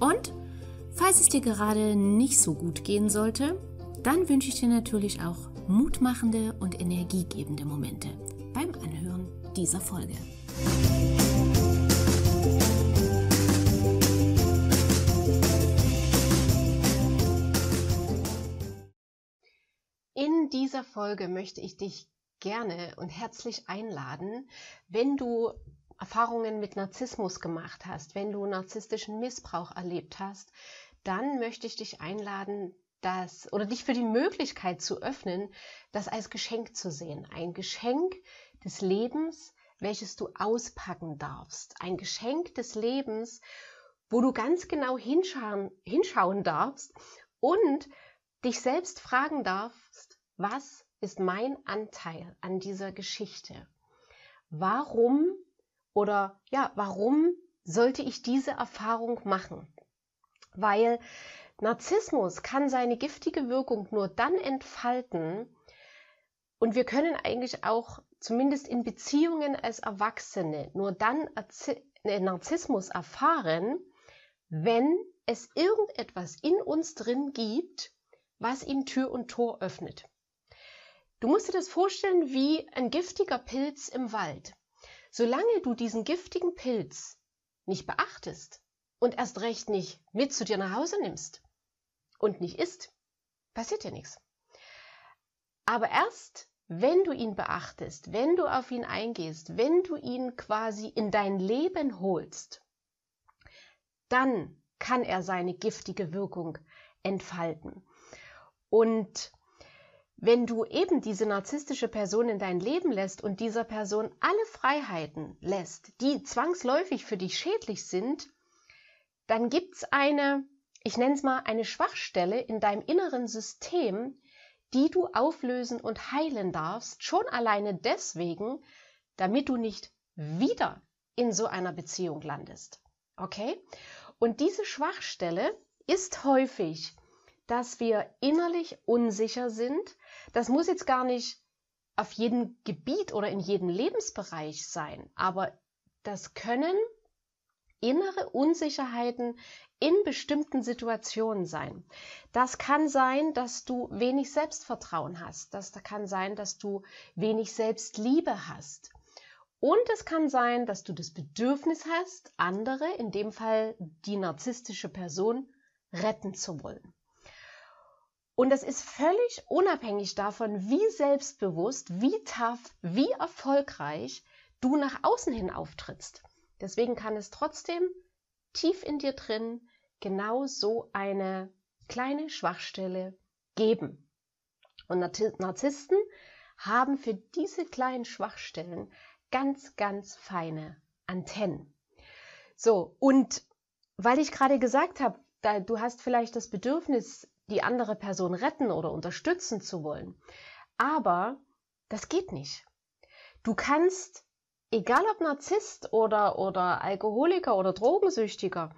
und falls es dir gerade nicht so gut gehen sollte, dann wünsche ich dir natürlich auch mutmachende und energiegebende Momente beim Anhören dieser Folge. In dieser Folge möchte ich dich gerne und herzlich einladen, wenn du Erfahrungen mit Narzissmus gemacht hast, wenn du narzisstischen Missbrauch erlebt hast, dann möchte ich dich einladen, das oder dich für die Möglichkeit zu öffnen, das als Geschenk zu sehen. Ein Geschenk des Lebens, welches du auspacken darfst. Ein Geschenk des Lebens, wo du ganz genau hinschauen, hinschauen darfst und dich selbst fragen darfst, was ist mein Anteil an dieser Geschichte? Warum oder ja, warum sollte ich diese Erfahrung machen? Weil Narzissmus kann seine giftige Wirkung nur dann entfalten und wir können eigentlich auch zumindest in Beziehungen als Erwachsene nur dann äh, Narzissmus erfahren, wenn es irgendetwas in uns drin gibt, was ihm Tür und Tor öffnet. Du musst dir das vorstellen wie ein giftiger Pilz im Wald. Solange du diesen giftigen Pilz nicht beachtest und erst recht nicht mit zu dir nach Hause nimmst und nicht isst, passiert dir nichts. Aber erst, wenn du ihn beachtest, wenn du auf ihn eingehst, wenn du ihn quasi in dein Leben holst, dann kann er seine giftige Wirkung entfalten. Und wenn du eben diese narzisstische Person in dein Leben lässt und dieser Person alle Freiheiten lässt, die zwangsläufig für dich schädlich sind, dann gibt es eine, ich nenne es mal, eine Schwachstelle in deinem inneren System, die du auflösen und heilen darfst, schon alleine deswegen, damit du nicht wieder in so einer Beziehung landest. Okay? Und diese Schwachstelle ist häufig dass wir innerlich unsicher sind. Das muss jetzt gar nicht auf jedem Gebiet oder in jedem Lebensbereich sein, aber das können innere Unsicherheiten in bestimmten Situationen sein. Das kann sein, dass du wenig Selbstvertrauen hast. Das kann sein, dass du wenig Selbstliebe hast. Und es kann sein, dass du das Bedürfnis hast, andere, in dem Fall die narzisstische Person, retten zu wollen. Und das ist völlig unabhängig davon, wie selbstbewusst, wie tough, wie erfolgreich du nach außen hin auftrittst. Deswegen kann es trotzdem tief in dir drin genau so eine kleine Schwachstelle geben. Und Narzissten haben für diese kleinen Schwachstellen ganz, ganz feine Antennen. So, und weil ich gerade gesagt habe, du hast vielleicht das Bedürfnis, die andere Person retten oder unterstützen zu wollen. Aber das geht nicht. Du kannst, egal ob Narzisst oder, oder Alkoholiker oder Drogensüchtiger,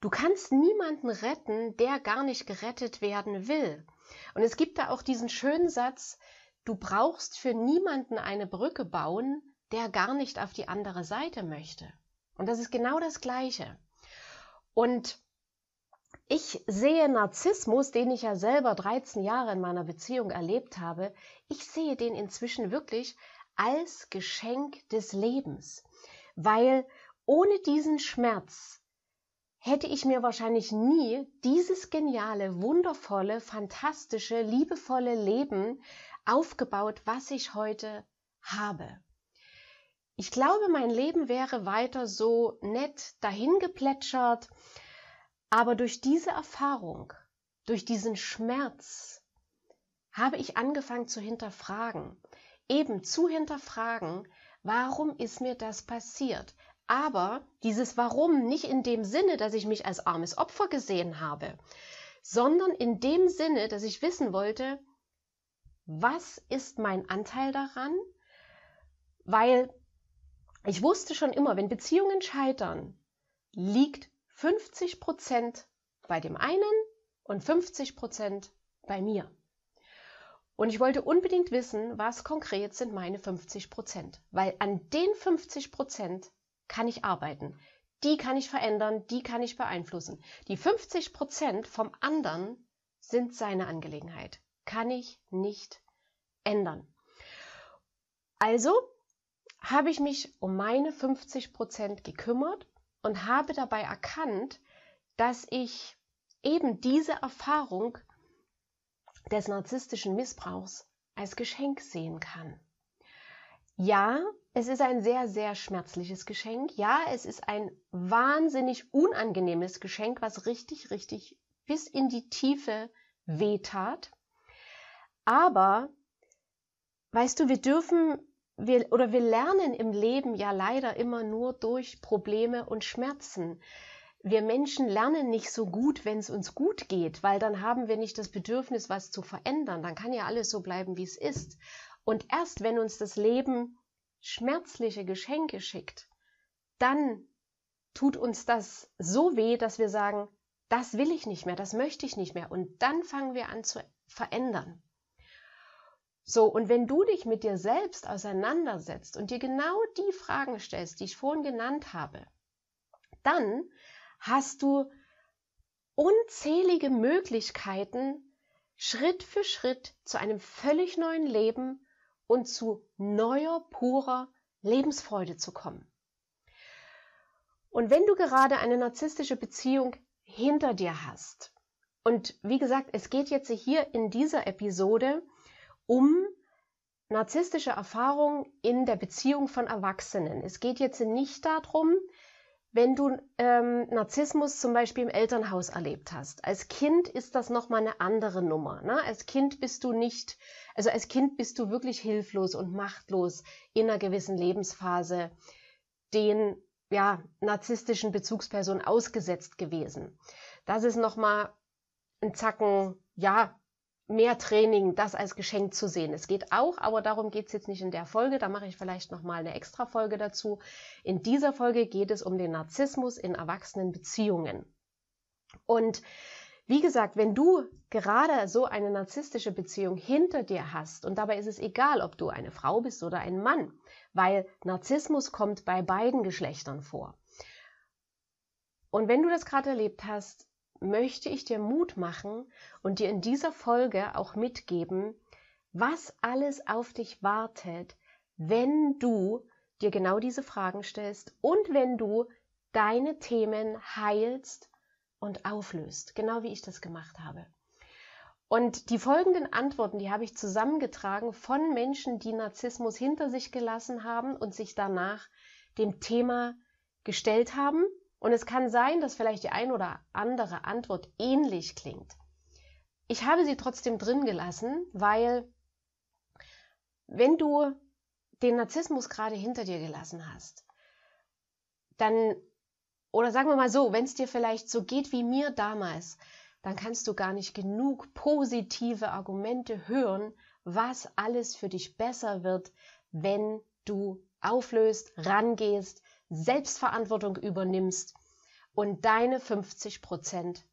du kannst niemanden retten, der gar nicht gerettet werden will. Und es gibt da auch diesen schönen Satz, du brauchst für niemanden eine Brücke bauen, der gar nicht auf die andere Seite möchte. Und das ist genau das Gleiche. Und ich sehe Narzissmus, den ich ja selber 13 Jahre in meiner Beziehung erlebt habe, ich sehe den inzwischen wirklich als Geschenk des Lebens, weil ohne diesen Schmerz hätte ich mir wahrscheinlich nie dieses geniale, wundervolle, fantastische, liebevolle Leben aufgebaut, was ich heute habe. Ich glaube, mein Leben wäre weiter so nett dahingeplätschert, aber durch diese Erfahrung, durch diesen Schmerz, habe ich angefangen zu hinterfragen, eben zu hinterfragen, warum ist mir das passiert? aber dieses Warum nicht in dem Sinne, dass ich mich als armes Opfer gesehen habe, sondern in dem Sinne, dass ich wissen wollte, was ist mein Anteil daran? Weil ich wusste schon immer, wenn Beziehungen scheitern, liegt 50 Prozent bei dem einen und 50 Prozent bei mir. Und ich wollte unbedingt wissen, was konkret sind meine 50 Prozent, weil an den 50 Prozent kann ich arbeiten. Die kann ich verändern, die kann ich beeinflussen. Die 50 Prozent vom anderen sind seine Angelegenheit. Kann ich nicht ändern. Also habe ich mich um meine 50 Prozent gekümmert und habe dabei erkannt, dass ich eben diese Erfahrung des narzisstischen Missbrauchs als Geschenk sehen kann. Ja, es ist ein sehr, sehr schmerzliches Geschenk. Ja, es ist ein wahnsinnig unangenehmes Geschenk, was richtig, richtig bis in die Tiefe wehtat. Aber, weißt du, wir dürfen, wir, oder wir lernen im Leben ja leider immer nur durch Probleme und Schmerzen. Wir Menschen lernen nicht so gut, wenn es uns gut geht, weil dann haben wir nicht das Bedürfnis, was zu verändern. Dann kann ja alles so bleiben, wie es ist. Und erst wenn uns das Leben schmerzliche Geschenke schickt, dann tut uns das so weh, dass wir sagen, das will ich nicht mehr, das möchte ich nicht mehr. Und dann fangen wir an zu verändern. So, und wenn du dich mit dir selbst auseinandersetzt und dir genau die Fragen stellst, die ich vorhin genannt habe, dann hast du unzählige Möglichkeiten, Schritt für Schritt zu einem völlig neuen Leben und zu neuer, purer Lebensfreude zu kommen. Und wenn du gerade eine narzisstische Beziehung hinter dir hast, und wie gesagt, es geht jetzt hier in dieser Episode um narzisstische Erfahrungen in der Beziehung von Erwachsenen. Es geht jetzt nicht darum, wenn du ähm, Narzissmus zum Beispiel im Elternhaus erlebt hast. Als Kind ist das nochmal eine andere Nummer. Ne? Als Kind bist du nicht, also als Kind bist du wirklich hilflos und machtlos in einer gewissen Lebensphase den ja, narzisstischen Bezugspersonen ausgesetzt gewesen. Das ist nochmal ein Zacken, ja, mehr Training, das als Geschenk zu sehen. Es geht auch, aber darum geht es jetzt nicht in der Folge. Da mache ich vielleicht nochmal eine extra Folge dazu. In dieser Folge geht es um den Narzissmus in erwachsenen Beziehungen. Und wie gesagt, wenn du gerade so eine narzisstische Beziehung hinter dir hast, und dabei ist es egal, ob du eine Frau bist oder ein Mann, weil Narzissmus kommt bei beiden Geschlechtern vor. Und wenn du das gerade erlebt hast, möchte ich dir Mut machen und dir in dieser Folge auch mitgeben, was alles auf dich wartet, wenn du dir genau diese Fragen stellst und wenn du deine Themen heilst und auflöst, genau wie ich das gemacht habe. Und die folgenden Antworten, die habe ich zusammengetragen von Menschen, die Narzissmus hinter sich gelassen haben und sich danach dem Thema gestellt haben und es kann sein, dass vielleicht die ein oder andere Antwort ähnlich klingt. Ich habe sie trotzdem drin gelassen, weil wenn du den Narzissmus gerade hinter dir gelassen hast, dann, oder sagen wir mal so, wenn es dir vielleicht so geht wie mir damals, dann kannst du gar nicht genug positive Argumente hören, was alles für dich besser wird, wenn du auflöst, rangehst, Selbstverantwortung übernimmst und deine 50 Prozent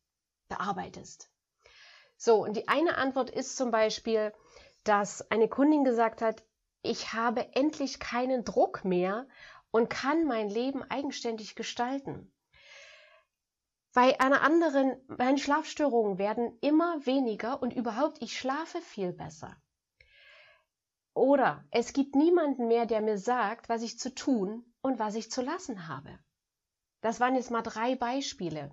bearbeitest. So, und die eine Antwort ist zum Beispiel, dass eine Kundin gesagt hat, ich habe endlich keinen Druck mehr und kann mein Leben eigenständig gestalten. Bei einer anderen, meine Schlafstörungen werden immer weniger und überhaupt, ich schlafe viel besser. Oder es gibt niemanden mehr, der mir sagt, was ich zu tun und was ich zu lassen habe. Das waren jetzt mal drei Beispiele.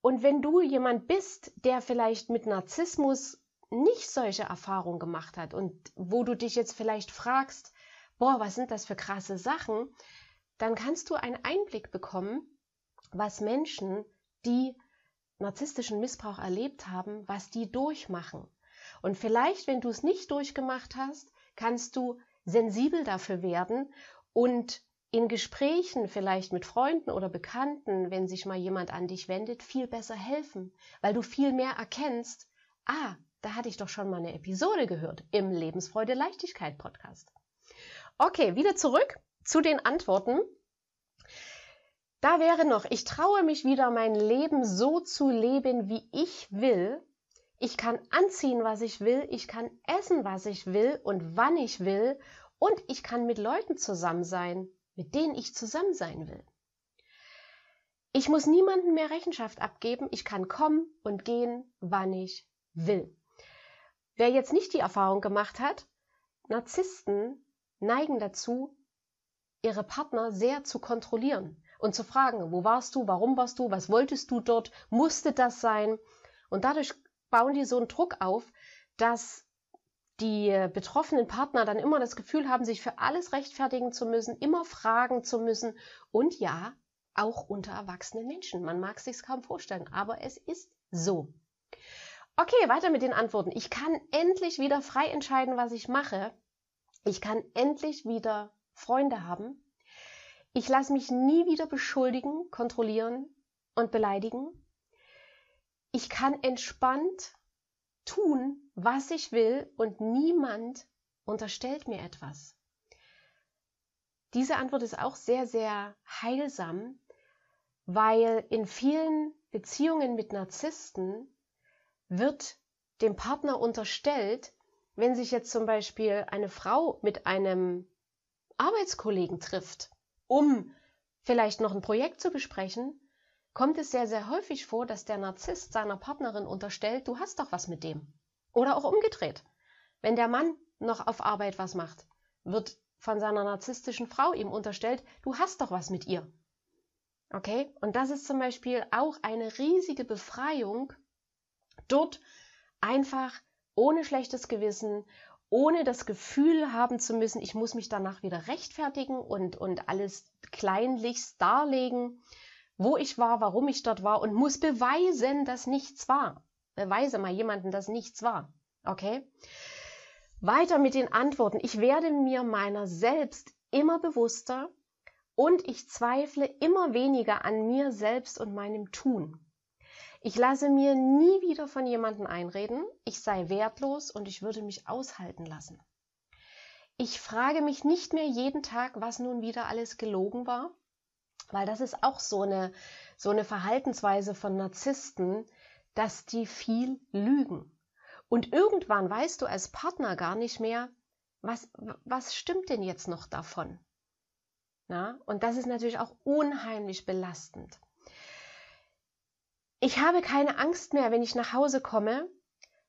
Und wenn du jemand bist, der vielleicht mit Narzissmus nicht solche Erfahrungen gemacht hat und wo du dich jetzt vielleicht fragst, boah, was sind das für krasse Sachen, dann kannst du einen Einblick bekommen, was Menschen, die narzisstischen Missbrauch erlebt haben, was die durchmachen. Und vielleicht, wenn du es nicht durchgemacht hast, kannst du sensibel dafür werden und in Gesprächen vielleicht mit Freunden oder Bekannten, wenn sich mal jemand an dich wendet, viel besser helfen, weil du viel mehr erkennst, ah, da hatte ich doch schon mal eine Episode gehört im Lebensfreude Leichtigkeit Podcast. Okay, wieder zurück zu den Antworten. Da wäre noch, ich traue mich wieder, mein Leben so zu leben, wie ich will. Ich kann anziehen, was ich will. Ich kann essen, was ich will und wann ich will. Und ich kann mit Leuten zusammen sein, mit denen ich zusammen sein will. Ich muss niemandem mehr Rechenschaft abgeben. Ich kann kommen und gehen, wann ich will. Wer jetzt nicht die Erfahrung gemacht hat, Narzissten neigen dazu, ihre Partner sehr zu kontrollieren und zu fragen, wo warst du, warum warst du, was wolltest du dort, musste das sein? Und dadurch bauen die so einen Druck auf, dass die betroffenen Partner dann immer das Gefühl haben, sich für alles rechtfertigen zu müssen, immer fragen zu müssen und ja, auch unter erwachsenen Menschen. Man mag es sich kaum vorstellen, aber es ist so. Okay, weiter mit den Antworten. Ich kann endlich wieder frei entscheiden, was ich mache. Ich kann endlich wieder Freunde haben. Ich lasse mich nie wieder beschuldigen, kontrollieren und beleidigen. Ich kann entspannt tun, was ich will und niemand unterstellt mir etwas. Diese Antwort ist auch sehr, sehr heilsam, weil in vielen Beziehungen mit Narzissten wird dem Partner unterstellt, wenn sich jetzt zum Beispiel eine Frau mit einem Arbeitskollegen trifft um vielleicht noch ein Projekt zu besprechen, kommt es sehr, sehr häufig vor, dass der Narzisst seiner Partnerin unterstellt, du hast doch was mit dem. Oder auch umgedreht. Wenn der Mann noch auf Arbeit was macht, wird von seiner narzisstischen Frau ihm unterstellt, du hast doch was mit ihr. Okay? Und das ist zum Beispiel auch eine riesige Befreiung, dort einfach ohne schlechtes Gewissen, ohne das Gefühl haben zu müssen, ich muss mich danach wieder rechtfertigen und, und alles kleinlichst darlegen, wo ich war, warum ich dort war und muss beweisen, dass nichts war. Beweise mal jemanden, dass nichts war. Okay? Weiter mit den Antworten. Ich werde mir meiner selbst immer bewusster und ich zweifle immer weniger an mir selbst und meinem Tun. Ich lasse mir nie wieder von jemandem einreden, ich sei wertlos und ich würde mich aushalten lassen. Ich frage mich nicht mehr jeden Tag, was nun wieder alles gelogen war, weil das ist auch so eine, so eine Verhaltensweise von Narzissten, dass die viel lügen. Und irgendwann weißt du als Partner gar nicht mehr, was, was stimmt denn jetzt noch davon? Na? Und das ist natürlich auch unheimlich belastend. Ich habe keine Angst mehr, wenn ich nach Hause komme.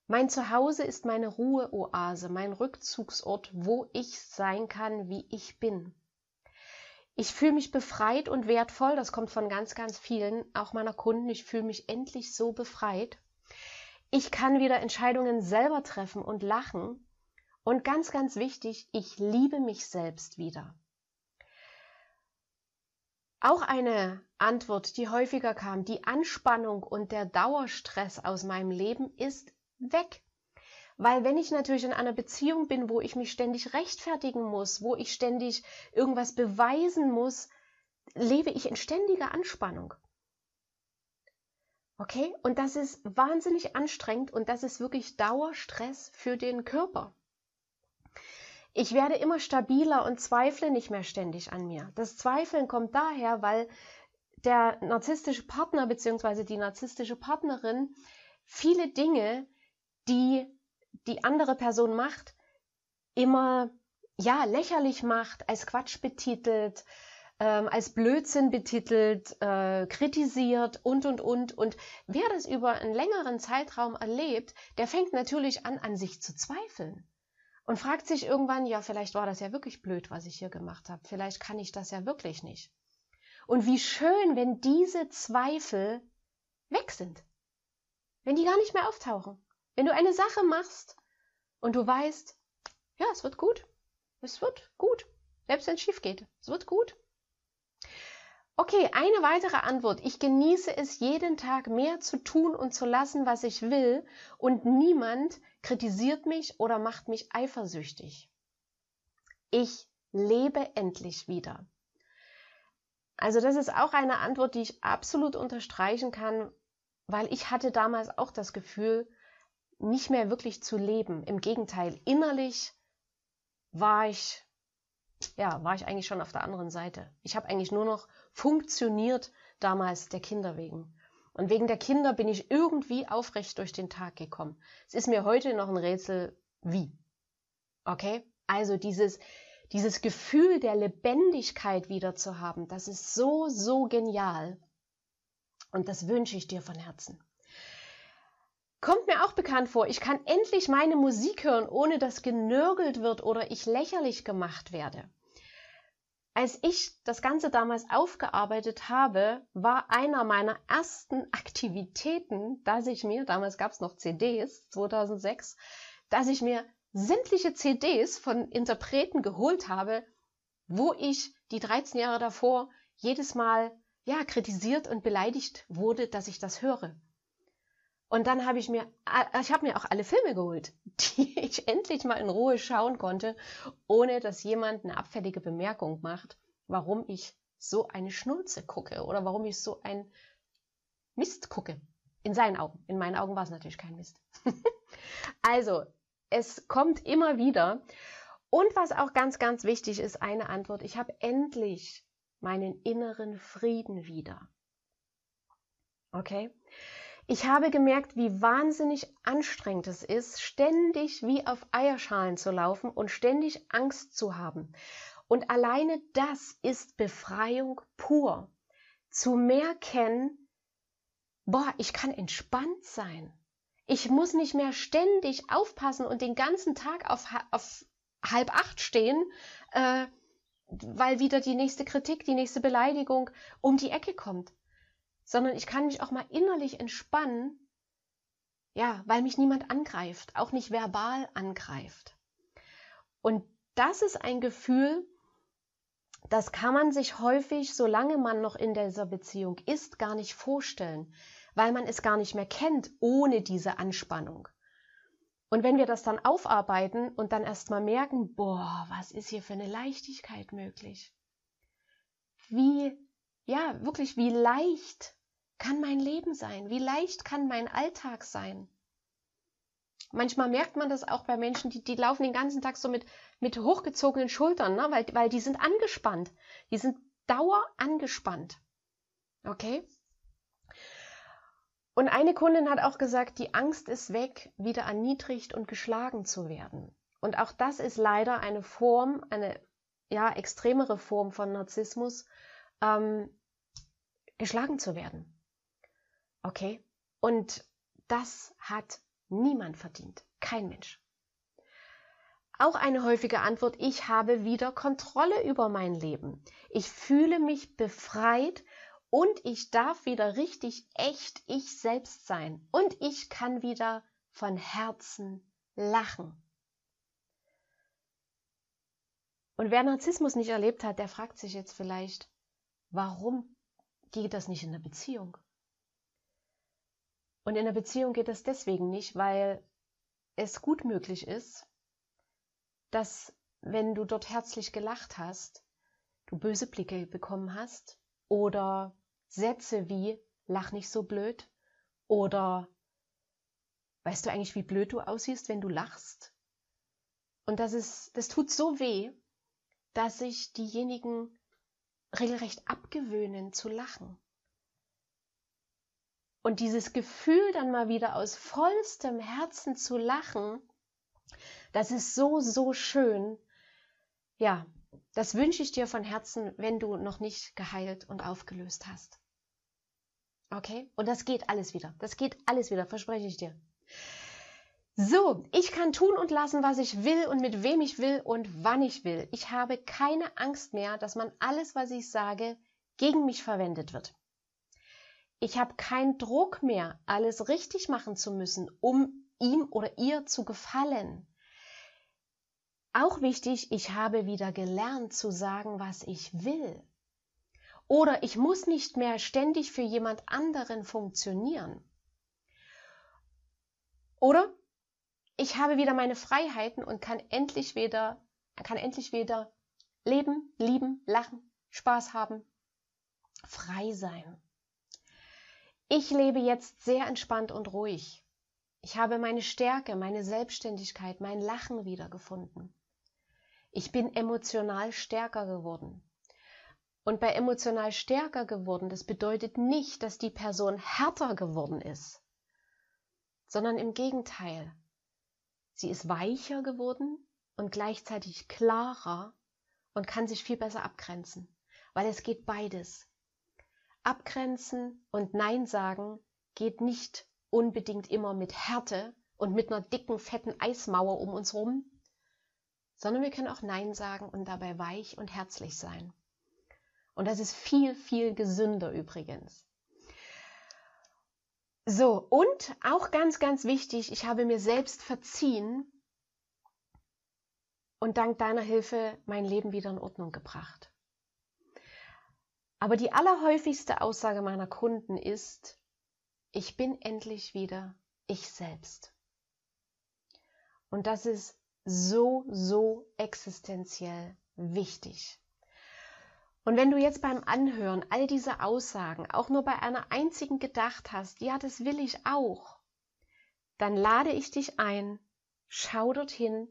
Mein Zuhause ist meine Ruheoase, mein Rückzugsort, wo ich sein kann, wie ich bin. Ich fühle mich befreit und wertvoll, das kommt von ganz, ganz vielen, auch meiner Kunden. Ich fühle mich endlich so befreit. Ich kann wieder Entscheidungen selber treffen und lachen. Und ganz, ganz wichtig, ich liebe mich selbst wieder. Auch eine Antwort, die häufiger kam, die Anspannung und der Dauerstress aus meinem Leben ist weg. Weil wenn ich natürlich in einer Beziehung bin, wo ich mich ständig rechtfertigen muss, wo ich ständig irgendwas beweisen muss, lebe ich in ständiger Anspannung. Okay? Und das ist wahnsinnig anstrengend und das ist wirklich Dauerstress für den Körper. Ich werde immer stabiler und zweifle nicht mehr ständig an mir. Das Zweifeln kommt daher, weil der narzisstische Partner bzw. die narzisstische Partnerin viele Dinge, die die andere Person macht, immer ja lächerlich macht, als Quatsch betitelt, ähm, als Blödsinn betitelt, äh, kritisiert und und und. Und wer das über einen längeren Zeitraum erlebt, der fängt natürlich an, an sich zu zweifeln und fragt sich irgendwann, ja, vielleicht war das ja wirklich blöd, was ich hier gemacht habe. Vielleicht kann ich das ja wirklich nicht. Und wie schön, wenn diese Zweifel weg sind. Wenn die gar nicht mehr auftauchen. Wenn du eine Sache machst und du weißt, ja, es wird gut. Es wird gut. Selbst wenn es schief geht. Es wird gut. Okay, eine weitere Antwort. Ich genieße es jeden Tag mehr zu tun und zu lassen, was ich will und niemand kritisiert mich oder macht mich eifersüchtig. Ich lebe endlich wieder. Also das ist auch eine Antwort, die ich absolut unterstreichen kann, weil ich hatte damals auch das Gefühl, nicht mehr wirklich zu leben. Im Gegenteil, innerlich war ich, ja, war ich eigentlich schon auf der anderen Seite. Ich habe eigentlich nur noch funktioniert damals der Kinder wegen. Und wegen der Kinder bin ich irgendwie aufrecht durch den Tag gekommen. Es ist mir heute noch ein Rätsel, wie. Okay? Also dieses, dieses Gefühl der Lebendigkeit wieder zu haben, das ist so, so genial. Und das wünsche ich dir von Herzen. Kommt mir auch bekannt vor, ich kann endlich meine Musik hören, ohne dass genörgelt wird oder ich lächerlich gemacht werde. Als ich das Ganze damals aufgearbeitet habe, war einer meiner ersten Aktivitäten, dass ich mir, damals gab es noch CDs, 2006, dass ich mir sämtliche CDs von Interpreten geholt habe, wo ich die 13 Jahre davor jedes Mal ja kritisiert und beleidigt wurde, dass ich das höre. Und dann habe ich mir, ich habe mir auch alle Filme geholt, die ich endlich mal in Ruhe schauen konnte, ohne dass jemand eine abfällige Bemerkung macht, warum ich so eine Schnulze gucke oder warum ich so ein Mist gucke. In seinen Augen. In meinen Augen war es natürlich kein Mist. also, es kommt immer wieder. Und was auch ganz, ganz wichtig ist, eine Antwort. Ich habe endlich meinen inneren Frieden wieder. Okay? Ich habe gemerkt, wie wahnsinnig anstrengend es ist, ständig wie auf Eierschalen zu laufen und ständig Angst zu haben. Und alleine das ist Befreiung pur. Zu merken, boah, ich kann entspannt sein. Ich muss nicht mehr ständig aufpassen und den ganzen Tag auf, auf halb acht stehen, äh, weil wieder die nächste Kritik, die nächste Beleidigung um die Ecke kommt sondern ich kann mich auch mal innerlich entspannen, ja, weil mich niemand angreift, auch nicht verbal angreift. Und das ist ein Gefühl, das kann man sich häufig, solange man noch in dieser Beziehung ist, gar nicht vorstellen, weil man es gar nicht mehr kennt ohne diese Anspannung. Und wenn wir das dann aufarbeiten und dann erstmal merken, boah, was ist hier für eine Leichtigkeit möglich? Wie ja, wirklich, wie leicht kann mein Leben sein? Wie leicht kann mein Alltag sein? Manchmal merkt man das auch bei Menschen, die, die laufen den ganzen Tag so mit, mit hochgezogenen Schultern, ne? weil, weil die sind angespannt. Die sind dauer angespannt. Okay? Und eine Kundin hat auch gesagt, die Angst ist weg, wieder erniedrigt und geschlagen zu werden. Und auch das ist leider eine Form, eine ja extremere Form von Narzissmus, ähm, geschlagen zu werden. Okay? Und das hat niemand verdient. Kein Mensch. Auch eine häufige Antwort, ich habe wieder Kontrolle über mein Leben. Ich fühle mich befreit und ich darf wieder richtig echt ich selbst sein. Und ich kann wieder von Herzen lachen. Und wer Narzissmus nicht erlebt hat, der fragt sich jetzt vielleicht, warum geht das nicht in der Beziehung? Und in der Beziehung geht das deswegen nicht, weil es gut möglich ist, dass wenn du dort herzlich gelacht hast, du böse Blicke bekommen hast oder Sätze wie lach nicht so blöd oder weißt du eigentlich, wie blöd du aussiehst, wenn du lachst? Und das ist, das tut so weh, dass sich diejenigen regelrecht abgewöhnen zu lachen. Und dieses Gefühl dann mal wieder aus vollstem Herzen zu lachen, das ist so, so schön. Ja, das wünsche ich dir von Herzen, wenn du noch nicht geheilt und aufgelöst hast. Okay? Und das geht alles wieder. Das geht alles wieder, verspreche ich dir. So, ich kann tun und lassen, was ich will und mit wem ich will und wann ich will. Ich habe keine Angst mehr, dass man alles, was ich sage, gegen mich verwendet wird. Ich habe keinen Druck mehr, alles richtig machen zu müssen, um ihm oder ihr zu gefallen. Auch wichtig, ich habe wieder gelernt zu sagen, was ich will. Oder ich muss nicht mehr ständig für jemand anderen funktionieren. Oder ich habe wieder meine Freiheiten und kann endlich wieder, kann endlich wieder leben, lieben, lachen, Spaß haben frei sein. Ich lebe jetzt sehr entspannt und ruhig. Ich habe meine Stärke, meine Selbstständigkeit, mein Lachen wiedergefunden. Ich bin emotional stärker geworden. Und bei emotional stärker geworden, das bedeutet nicht, dass die Person härter geworden ist, sondern im Gegenteil. Sie ist weicher geworden und gleichzeitig klarer und kann sich viel besser abgrenzen, weil es geht beides. Abgrenzen und Nein sagen geht nicht unbedingt immer mit Härte und mit einer dicken, fetten Eismauer um uns rum, sondern wir können auch Nein sagen und dabei weich und herzlich sein. Und das ist viel, viel gesünder übrigens. So, und auch ganz, ganz wichtig, ich habe mir selbst verziehen und dank deiner Hilfe mein Leben wieder in Ordnung gebracht. Aber die allerhäufigste Aussage meiner Kunden ist, ich bin endlich wieder ich selbst. Und das ist so, so existenziell wichtig. Und wenn du jetzt beim Anhören all diese Aussagen auch nur bei einer einzigen gedacht hast, ja, das will ich auch, dann lade ich dich ein, schau dorthin,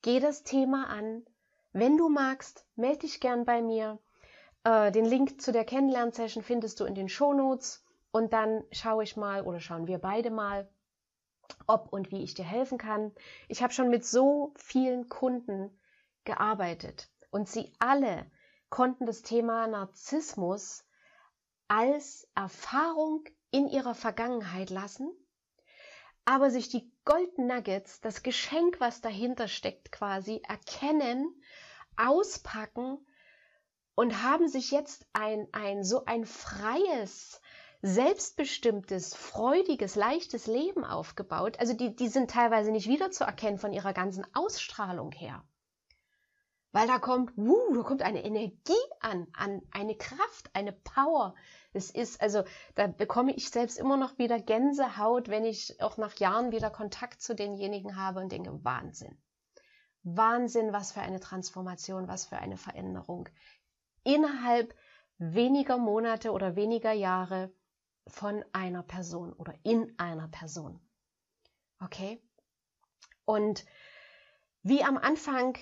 geh das Thema an. Wenn du magst, melde dich gern bei mir. Äh, den Link zu der Kennenlernsession findest du in den Shownotes und dann schaue ich mal oder schauen wir beide mal, ob und wie ich dir helfen kann. Ich habe schon mit so vielen Kunden gearbeitet und sie alle konnten das Thema Narzissmus als Erfahrung in ihrer Vergangenheit lassen, aber sich die Gold Nuggets, das Geschenk, was dahinter steckt, quasi erkennen, auspacken und haben sich jetzt ein, ein so ein freies, selbstbestimmtes, freudiges, leichtes Leben aufgebaut. Also die, die sind teilweise nicht wiederzuerkennen von ihrer ganzen Ausstrahlung her. Weil da kommt, wuh, da kommt eine Energie an, an eine Kraft, eine Power. Es ist, also da bekomme ich selbst immer noch wieder Gänsehaut, wenn ich auch nach Jahren wieder Kontakt zu denjenigen habe und denke, Wahnsinn. Wahnsinn, was für eine Transformation, was für eine Veränderung innerhalb weniger Monate oder weniger Jahre von einer Person oder in einer Person. Okay? Und wie am Anfang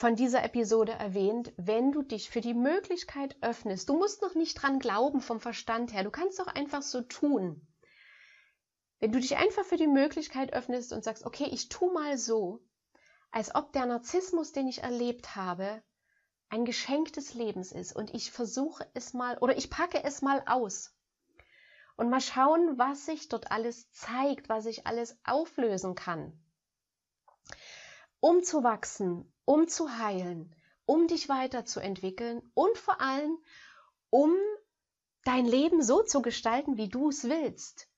von dieser Episode erwähnt, wenn du dich für die Möglichkeit öffnest, du musst noch nicht dran glauben vom Verstand her, du kannst doch einfach so tun. Wenn du dich einfach für die Möglichkeit öffnest und sagst, okay, ich tu mal so, als ob der Narzissmus, den ich erlebt habe, ein Geschenk des Lebens ist und ich versuche es mal oder ich packe es mal aus und mal schauen, was sich dort alles zeigt, was ich alles auflösen kann. Um zu wachsen, um zu heilen, um dich weiterzuentwickeln und vor allem, um dein Leben so zu gestalten, wie du es willst.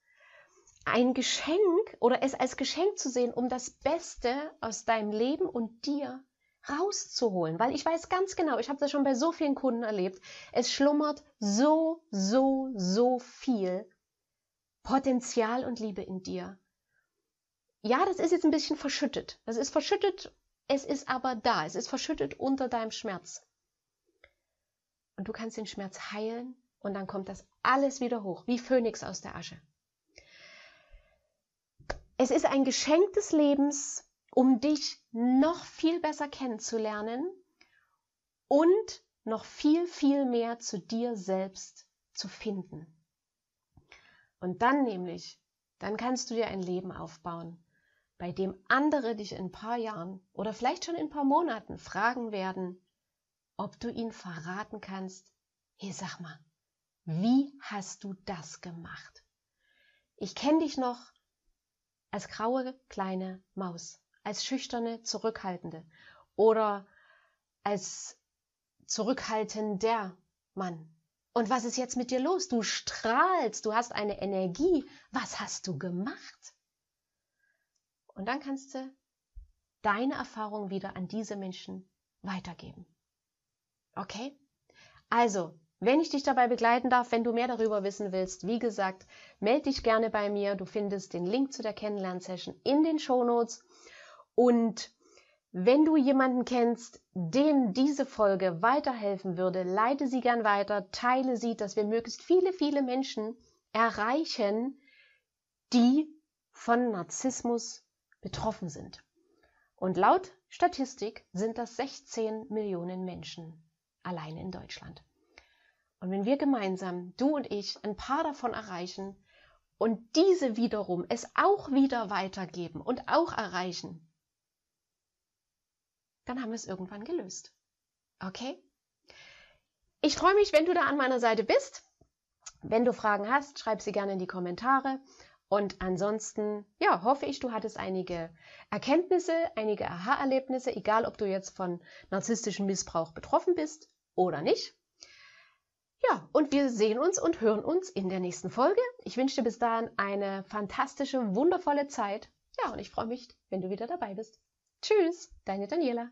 Ein Geschenk oder es als Geschenk zu sehen, um das Beste aus deinem Leben und dir rauszuholen, weil ich weiß ganz genau, ich habe das schon bei so vielen Kunden erlebt, es schlummert so, so, so viel Potenzial und Liebe in dir. Ja, das ist jetzt ein bisschen verschüttet. Das ist verschüttet, es ist aber da, es ist verschüttet unter deinem Schmerz. Und du kannst den Schmerz heilen und dann kommt das alles wieder hoch, wie Phönix aus der Asche. Es ist ein Geschenk des Lebens, um dich noch viel besser kennenzulernen und noch viel, viel mehr zu dir selbst zu finden. Und dann nämlich, dann kannst du dir ein Leben aufbauen, bei dem andere dich in ein paar Jahren oder vielleicht schon in ein paar Monaten fragen werden, ob du ihnen verraten kannst, hey, sag mal, wie hast du das gemacht? Ich kenne dich noch als graue kleine Maus als schüchterne, zurückhaltende oder als zurückhaltender Mann. Und was ist jetzt mit dir los? Du strahlst, du hast eine Energie. Was hast du gemacht? Und dann kannst du deine Erfahrung wieder an diese Menschen weitergeben. Okay? Also, wenn ich dich dabei begleiten darf, wenn du mehr darüber wissen willst, wie gesagt, melde dich gerne bei mir. Du findest den Link zu der Kennenlernsession in den Show Notes. Und Wenn du jemanden kennst, dem diese Folge weiterhelfen würde, leite sie gern weiter, teile sie, dass wir möglichst viele, viele Menschen erreichen, die von Narzissmus betroffen sind. Und laut Statistik sind das 16 Millionen Menschen allein in Deutschland. Und wenn wir gemeinsam, du und ich, ein paar davon erreichen und diese wiederum es auch wieder weitergeben und auch erreichen, dann haben wir es irgendwann gelöst. Okay? Ich freue mich, wenn du da an meiner Seite bist. Wenn du Fragen hast, schreib sie gerne in die Kommentare. Und ansonsten, ja, hoffe ich, du hattest einige Erkenntnisse, einige Aha-Erlebnisse, egal ob du jetzt von narzisstischem Missbrauch betroffen bist oder nicht. Ja, und wir sehen uns und hören uns in der nächsten Folge. Ich wünsche dir bis dahin eine fantastische, wundervolle Zeit. Ja, und ich freue mich, wenn du wieder dabei bist. Tschüss, deine Daniela.